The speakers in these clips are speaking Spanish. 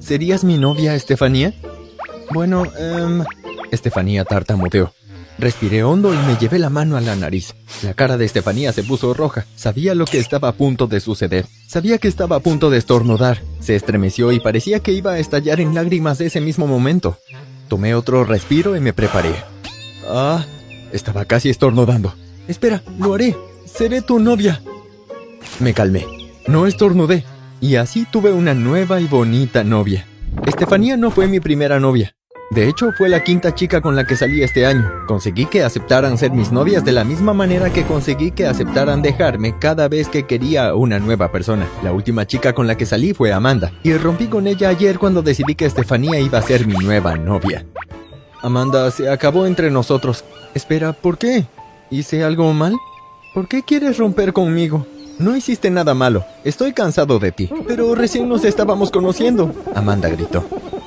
¿Serías mi novia, Estefanía? Bueno, eh... Estefanía tartamudeó. Respiré hondo y me llevé la mano a la nariz. La cara de Estefanía se puso roja. Sabía lo que estaba a punto de suceder. Sabía que estaba a punto de estornudar. Se estremeció y parecía que iba a estallar en lágrimas ese mismo momento. Tomé otro respiro y me preparé. Ah, estaba casi estornudando. Espera, lo haré. Seré tu novia. Me calmé. No estornudé. Y así tuve una nueva y bonita novia. Estefanía no fue mi primera novia. De hecho, fue la quinta chica con la que salí este año. Conseguí que aceptaran ser mis novias de la misma manera que conseguí que aceptaran dejarme cada vez que quería una nueva persona. La última chica con la que salí fue Amanda, y rompí con ella ayer cuando decidí que Estefanía iba a ser mi nueva novia. Amanda, se acabó entre nosotros. Espera, ¿por qué? ¿Hice algo mal? ¿Por qué quieres romper conmigo? No hiciste nada malo. Estoy cansado de ti. Pero recién nos estábamos conociendo. Amanda gritó.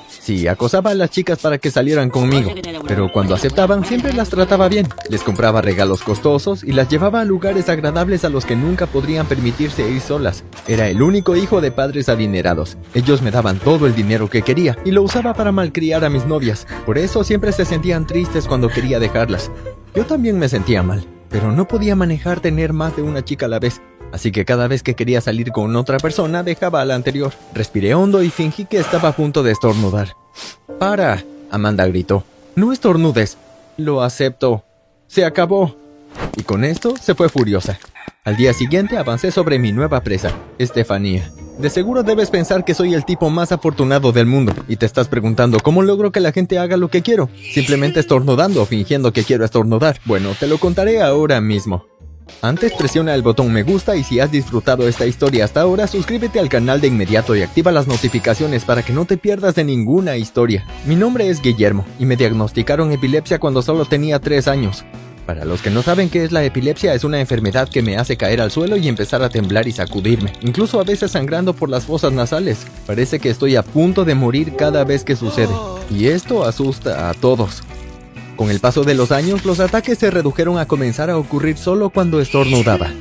Sí, acosaba a las chicas para que salieran conmigo, pero cuando aceptaban siempre las trataba bien. Les compraba regalos costosos y las llevaba a lugares agradables a los que nunca podrían permitirse ir solas. Era el único hijo de padres adinerados. Ellos me daban todo el dinero que quería y lo usaba para malcriar a mis novias. Por eso siempre se sentían tristes cuando quería dejarlas. Yo también me sentía mal, pero no podía manejar tener más de una chica a la vez. Así que cada vez que quería salir con otra persona dejaba a la anterior. Respiré hondo y fingí que estaba a punto de estornudar. ¡Para! Amanda gritó. No estornudes. Lo acepto. Se acabó. Y con esto se fue furiosa. Al día siguiente avancé sobre mi nueva presa, Estefanía. De seguro debes pensar que soy el tipo más afortunado del mundo y te estás preguntando cómo logro que la gente haga lo que quiero. Simplemente estornudando o fingiendo que quiero estornudar. Bueno, te lo contaré ahora mismo. Antes presiona el botón me gusta y si has disfrutado esta historia hasta ahora, suscríbete al canal de inmediato y activa las notificaciones para que no te pierdas de ninguna historia. Mi nombre es Guillermo y me diagnosticaron epilepsia cuando solo tenía 3 años. Para los que no saben qué es la epilepsia, es una enfermedad que me hace caer al suelo y empezar a temblar y sacudirme, incluso a veces sangrando por las fosas nasales. Parece que estoy a punto de morir cada vez que sucede, y esto asusta a todos. Con el paso de los años, los ataques se redujeron a comenzar a ocurrir solo cuando estornudaba.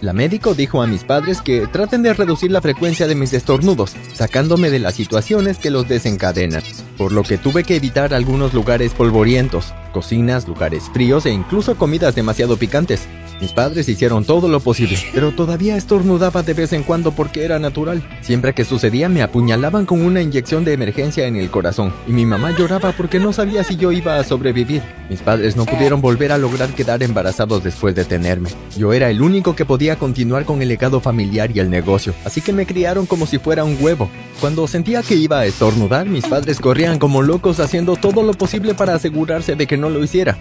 La médico dijo a mis padres que traten de reducir la frecuencia de mis estornudos, sacándome de las situaciones que los desencadenan, por lo que tuve que evitar algunos lugares polvorientos, cocinas, lugares fríos e incluso comidas demasiado picantes. Mis padres hicieron todo lo posible, pero todavía estornudaba de vez en cuando porque era natural. Siempre que sucedía me apuñalaban con una inyección de emergencia en el corazón y mi mamá lloraba porque no sabía si yo iba a sobrevivir. Mis padres no pudieron volver a lograr quedar embarazados después de tenerme. Yo era el único que podía continuar con el legado familiar y el negocio, así que me criaron como si fuera un huevo. Cuando sentía que iba a estornudar, mis padres corrían como locos haciendo todo lo posible para asegurarse de que no lo hiciera.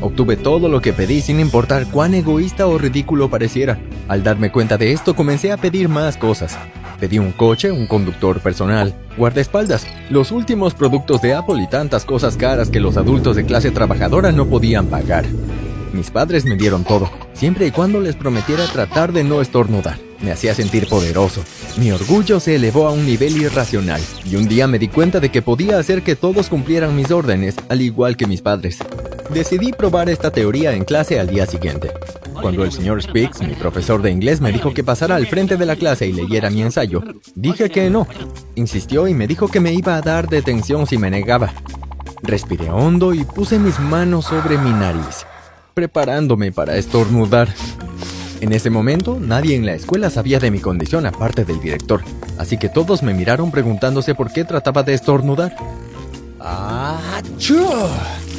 Obtuve todo lo que pedí sin importar cuán egoísta o ridículo pareciera. Al darme cuenta de esto comencé a pedir más cosas. Pedí un coche, un conductor personal, guardaespaldas, los últimos productos de Apple y tantas cosas caras que los adultos de clase trabajadora no podían pagar. Mis padres me dieron todo, siempre y cuando les prometiera tratar de no estornudar. Me hacía sentir poderoso. Mi orgullo se elevó a un nivel irracional, y un día me di cuenta de que podía hacer que todos cumplieran mis órdenes, al igual que mis padres. Decidí probar esta teoría en clase al día siguiente. Cuando el señor Speaks, mi profesor de inglés, me dijo que pasara al frente de la clase y leyera mi ensayo, dije que no. Insistió y me dijo que me iba a dar detención si me negaba. Respiré hondo y puse mis manos sobre mi nariz, preparándome para estornudar. En ese momento, nadie en la escuela sabía de mi condición aparte del director, así que todos me miraron preguntándose por qué trataba de estornudar. ¡Achú!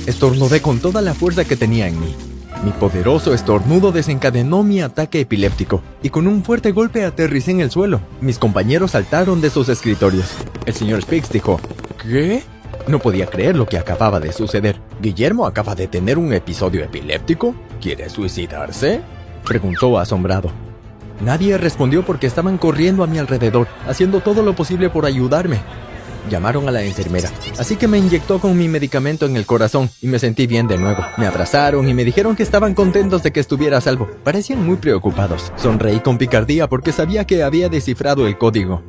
Estornudé con toda la fuerza que tenía en mí. Mi poderoso estornudo desencadenó mi ataque epiléptico y con un fuerte golpe aterricé en el suelo. Mis compañeros saltaron de sus escritorios. El señor Spix dijo, ¿qué? No podía creer lo que acababa de suceder. ¿Guillermo acaba de tener un episodio epiléptico? ¿Quiere suicidarse? Preguntó asombrado. Nadie respondió porque estaban corriendo a mi alrededor, haciendo todo lo posible por ayudarme. Llamaron a la enfermera, así que me inyectó con mi medicamento en el corazón y me sentí bien de nuevo. Me abrazaron y me dijeron que estaban contentos de que estuviera a salvo. Parecían muy preocupados. Sonreí con picardía porque sabía que había descifrado el código.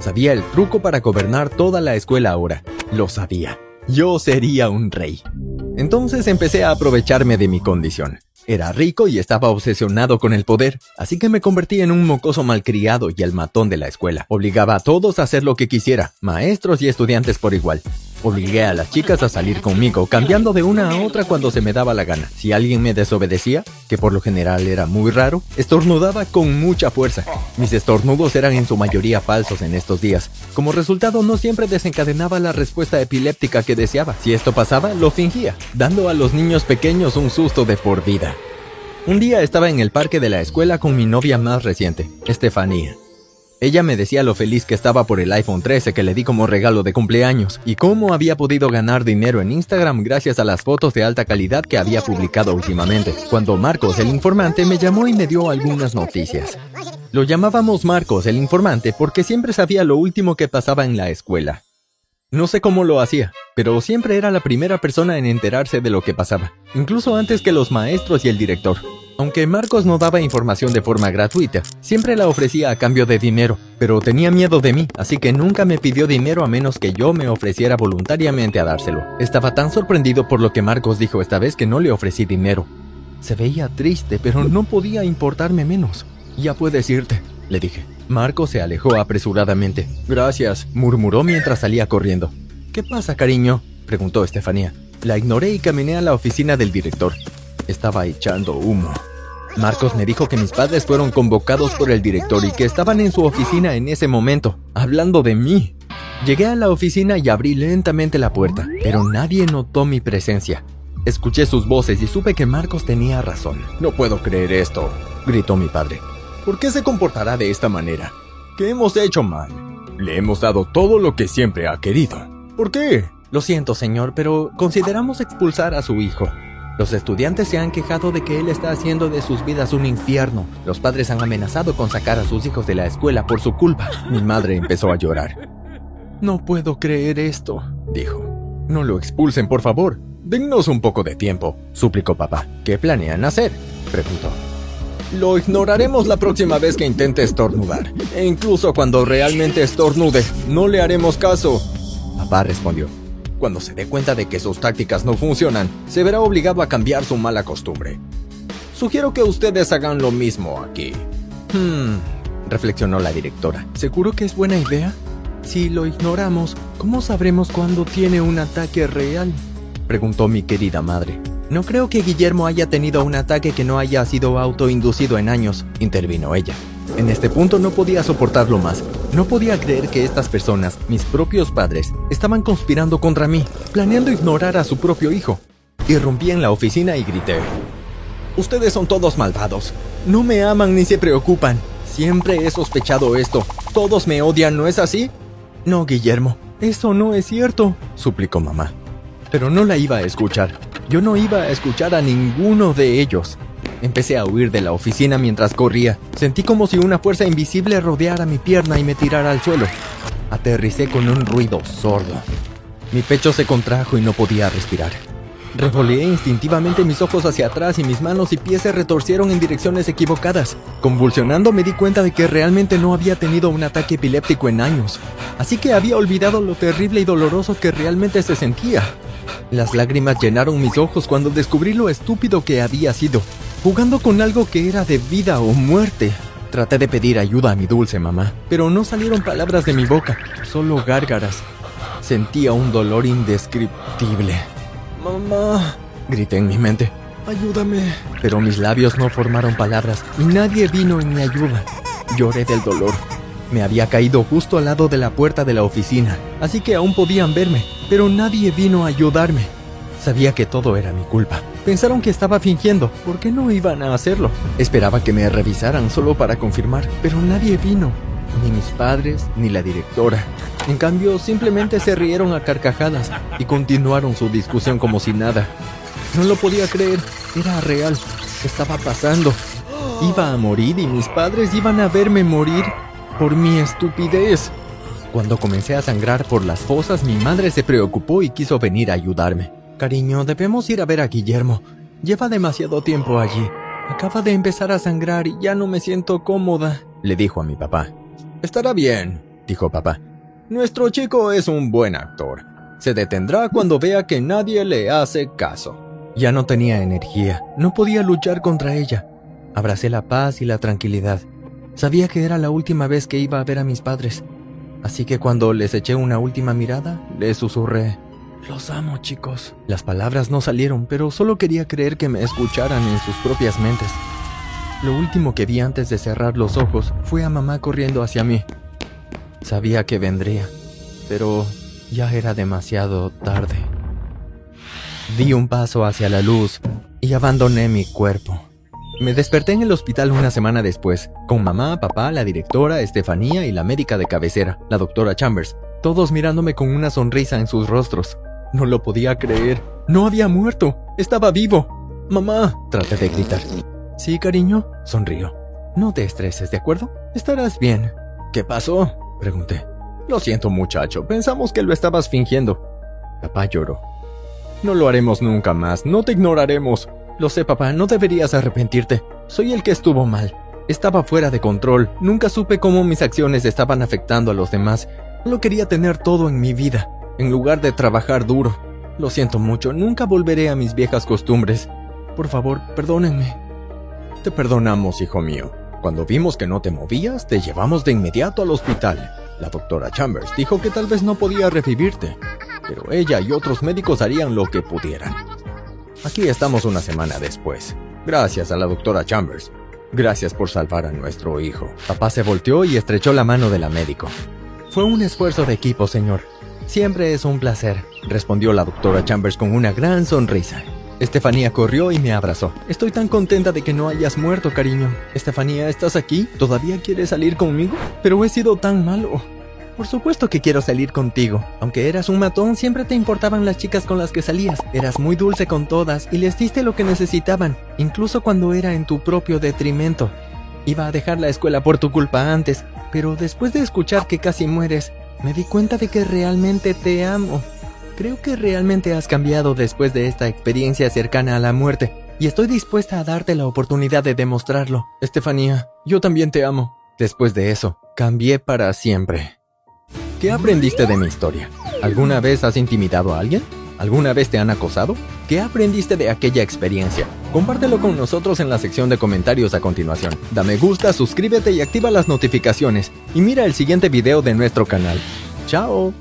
Sabía el truco para gobernar toda la escuela ahora. Lo sabía. Yo sería un rey. Entonces empecé a aprovecharme de mi condición. Era rico y estaba obsesionado con el poder, así que me convertí en un mocoso malcriado y el matón de la escuela. Obligaba a todos a hacer lo que quisiera, maestros y estudiantes por igual. Obligué a las chicas a salir conmigo, cambiando de una a otra cuando se me daba la gana. Si alguien me desobedecía, que por lo general era muy raro, estornudaba con mucha fuerza. Mis estornudos eran en su mayoría falsos en estos días. Como resultado, no siempre desencadenaba la respuesta epiléptica que deseaba. Si esto pasaba, lo fingía, dando a los niños pequeños un susto de por vida. Un día estaba en el parque de la escuela con mi novia más reciente, Estefanía. Ella me decía lo feliz que estaba por el iPhone 13 que le di como regalo de cumpleaños y cómo había podido ganar dinero en Instagram gracias a las fotos de alta calidad que había publicado últimamente. Cuando Marcos, el informante, me llamó y me dio algunas noticias. Lo llamábamos Marcos, el informante, porque siempre sabía lo último que pasaba en la escuela. No sé cómo lo hacía, pero siempre era la primera persona en enterarse de lo que pasaba, incluso antes que los maestros y el director. Aunque Marcos no daba información de forma gratuita, siempre la ofrecía a cambio de dinero, pero tenía miedo de mí, así que nunca me pidió dinero a menos que yo me ofreciera voluntariamente a dárselo. Estaba tan sorprendido por lo que Marcos dijo esta vez que no le ofrecí dinero. Se veía triste, pero no podía importarme menos. Ya puedes irte, le dije. Marco se alejó apresuradamente. Gracias, murmuró mientras salía corriendo. ¿Qué pasa, cariño? preguntó Estefanía. La ignoré y caminé a la oficina del director. Estaba echando humo. Marcos me dijo que mis padres fueron convocados por el director y que estaban en su oficina en ese momento, hablando de mí. Llegué a la oficina y abrí lentamente la puerta, pero nadie notó mi presencia. Escuché sus voces y supe que Marcos tenía razón. No puedo creer esto, gritó mi padre. ¿Por qué se comportará de esta manera? ¿Qué hemos hecho mal? Le hemos dado todo lo que siempre ha querido. ¿Por qué? Lo siento, señor, pero consideramos expulsar a su hijo. Los estudiantes se han quejado de que él está haciendo de sus vidas un infierno. Los padres han amenazado con sacar a sus hijos de la escuela por su culpa. Mi madre empezó a llorar. No puedo creer esto, dijo. No lo expulsen, por favor. Dennos un poco de tiempo, suplicó papá. ¿Qué planean hacer? preguntó. Lo ignoraremos la próxima vez que intente estornudar. E incluso cuando realmente estornude, no le haremos caso. Papá respondió. Cuando se dé cuenta de que sus tácticas no funcionan, se verá obligado a cambiar su mala costumbre. Sugiero que ustedes hagan lo mismo aquí. Hmm, reflexionó la directora. ¿Seguro que es buena idea? Si lo ignoramos, ¿cómo sabremos cuándo tiene un ataque real? Preguntó mi querida madre. No creo que Guillermo haya tenido un ataque que no haya sido autoinducido en años, intervino ella. En este punto no podía soportarlo más. No podía creer que estas personas, mis propios padres, estaban conspirando contra mí, planeando ignorar a su propio hijo. Irrumpí en la oficina y grité. Ustedes son todos malvados. No me aman ni se preocupan. Siempre he sospechado esto. Todos me odian, ¿no es así? No, Guillermo, eso no es cierto, suplicó mamá. Pero no la iba a escuchar. Yo no iba a escuchar a ninguno de ellos. Empecé a huir de la oficina mientras corría. Sentí como si una fuerza invisible rodeara mi pierna y me tirara al suelo. Aterricé con un ruido sordo. Mi pecho se contrajo y no podía respirar. Revoleé instintivamente mis ojos hacia atrás y mis manos y pies se retorcieron en direcciones equivocadas. Convulsionando me di cuenta de que realmente no había tenido un ataque epiléptico en años, así que había olvidado lo terrible y doloroso que realmente se sentía. Las lágrimas llenaron mis ojos cuando descubrí lo estúpido que había sido, jugando con algo que era de vida o muerte. Traté de pedir ayuda a mi dulce mamá, pero no salieron palabras de mi boca, solo gárgaras. Sentía un dolor indescriptible. Mamá, grité en mi mente, ayúdame. Pero mis labios no formaron palabras y nadie vino en mi ayuda. Lloré del dolor. Me había caído justo al lado de la puerta de la oficina, así que aún podían verme, pero nadie vino a ayudarme. Sabía que todo era mi culpa. Pensaron que estaba fingiendo, ¿por qué no iban a hacerlo? Esperaba que me revisaran solo para confirmar, pero nadie vino. Ni mis padres, ni la directora. En cambio, simplemente se rieron a carcajadas y continuaron su discusión como si nada. No lo podía creer, era real, estaba pasando. Iba a morir y mis padres iban a verme morir por mi estupidez. Cuando comencé a sangrar por las fosas, mi madre se preocupó y quiso venir a ayudarme. Cariño, debemos ir a ver a Guillermo. Lleva demasiado tiempo allí. Acaba de empezar a sangrar y ya no me siento cómoda, le dijo a mi papá. Estará bien, dijo papá. Nuestro chico es un buen actor. Se detendrá cuando vea que nadie le hace caso. Ya no tenía energía, no podía luchar contra ella. Abracé la paz y la tranquilidad. Sabía que era la última vez que iba a ver a mis padres. Así que cuando les eché una última mirada, les susurré, Los amo, chicos. Las palabras no salieron, pero solo quería creer que me escucharan en sus propias mentes. Lo último que vi antes de cerrar los ojos fue a mamá corriendo hacia mí. Sabía que vendría, pero ya era demasiado tarde. Di un paso hacia la luz y abandoné mi cuerpo. Me desperté en el hospital una semana después, con mamá, papá, la directora, Estefanía y la médica de cabecera, la doctora Chambers, todos mirándome con una sonrisa en sus rostros. No lo podía creer. No había muerto. Estaba vivo. Mamá, traté de gritar. Sí, cariño, sonrió. No te estreses, ¿de acuerdo? Estarás bien. ¿Qué pasó? Pregunté. Lo siento, muchacho. Pensamos que lo estabas fingiendo. Papá lloró. No lo haremos nunca más. No te ignoraremos. Lo sé, papá. No deberías arrepentirte. Soy el que estuvo mal. Estaba fuera de control. Nunca supe cómo mis acciones estaban afectando a los demás. No quería tener todo en mi vida, en lugar de trabajar duro. Lo siento mucho. Nunca volveré a mis viejas costumbres. Por favor, perdónenme. Te perdonamos, hijo mío. Cuando vimos que no te movías, te llevamos de inmediato al hospital. La doctora Chambers dijo que tal vez no podía revivirte, pero ella y otros médicos harían lo que pudieran. Aquí estamos una semana después. Gracias a la doctora Chambers. Gracias por salvar a nuestro hijo. Papá se volteó y estrechó la mano de la médico. Fue un esfuerzo de equipo, señor. Siempre es un placer, respondió la doctora Chambers con una gran sonrisa. Estefanía corrió y me abrazó. Estoy tan contenta de que no hayas muerto, cariño. Estefanía, ¿estás aquí? ¿Todavía quieres salir conmigo? Pero he sido tan malo. Por supuesto que quiero salir contigo. Aunque eras un matón, siempre te importaban las chicas con las que salías. Eras muy dulce con todas y les diste lo que necesitaban, incluso cuando era en tu propio detrimento. Iba a dejar la escuela por tu culpa antes, pero después de escuchar que casi mueres, me di cuenta de que realmente te amo. Creo que realmente has cambiado después de esta experiencia cercana a la muerte, y estoy dispuesta a darte la oportunidad de demostrarlo. Estefanía, yo también te amo. Después de eso, cambié para siempre. ¿Qué aprendiste de mi historia? ¿Alguna vez has intimidado a alguien? ¿Alguna vez te han acosado? ¿Qué aprendiste de aquella experiencia? Compártelo con nosotros en la sección de comentarios a continuación. Da me gusta, suscríbete y activa las notificaciones. Y mira el siguiente video de nuestro canal. ¡Chao!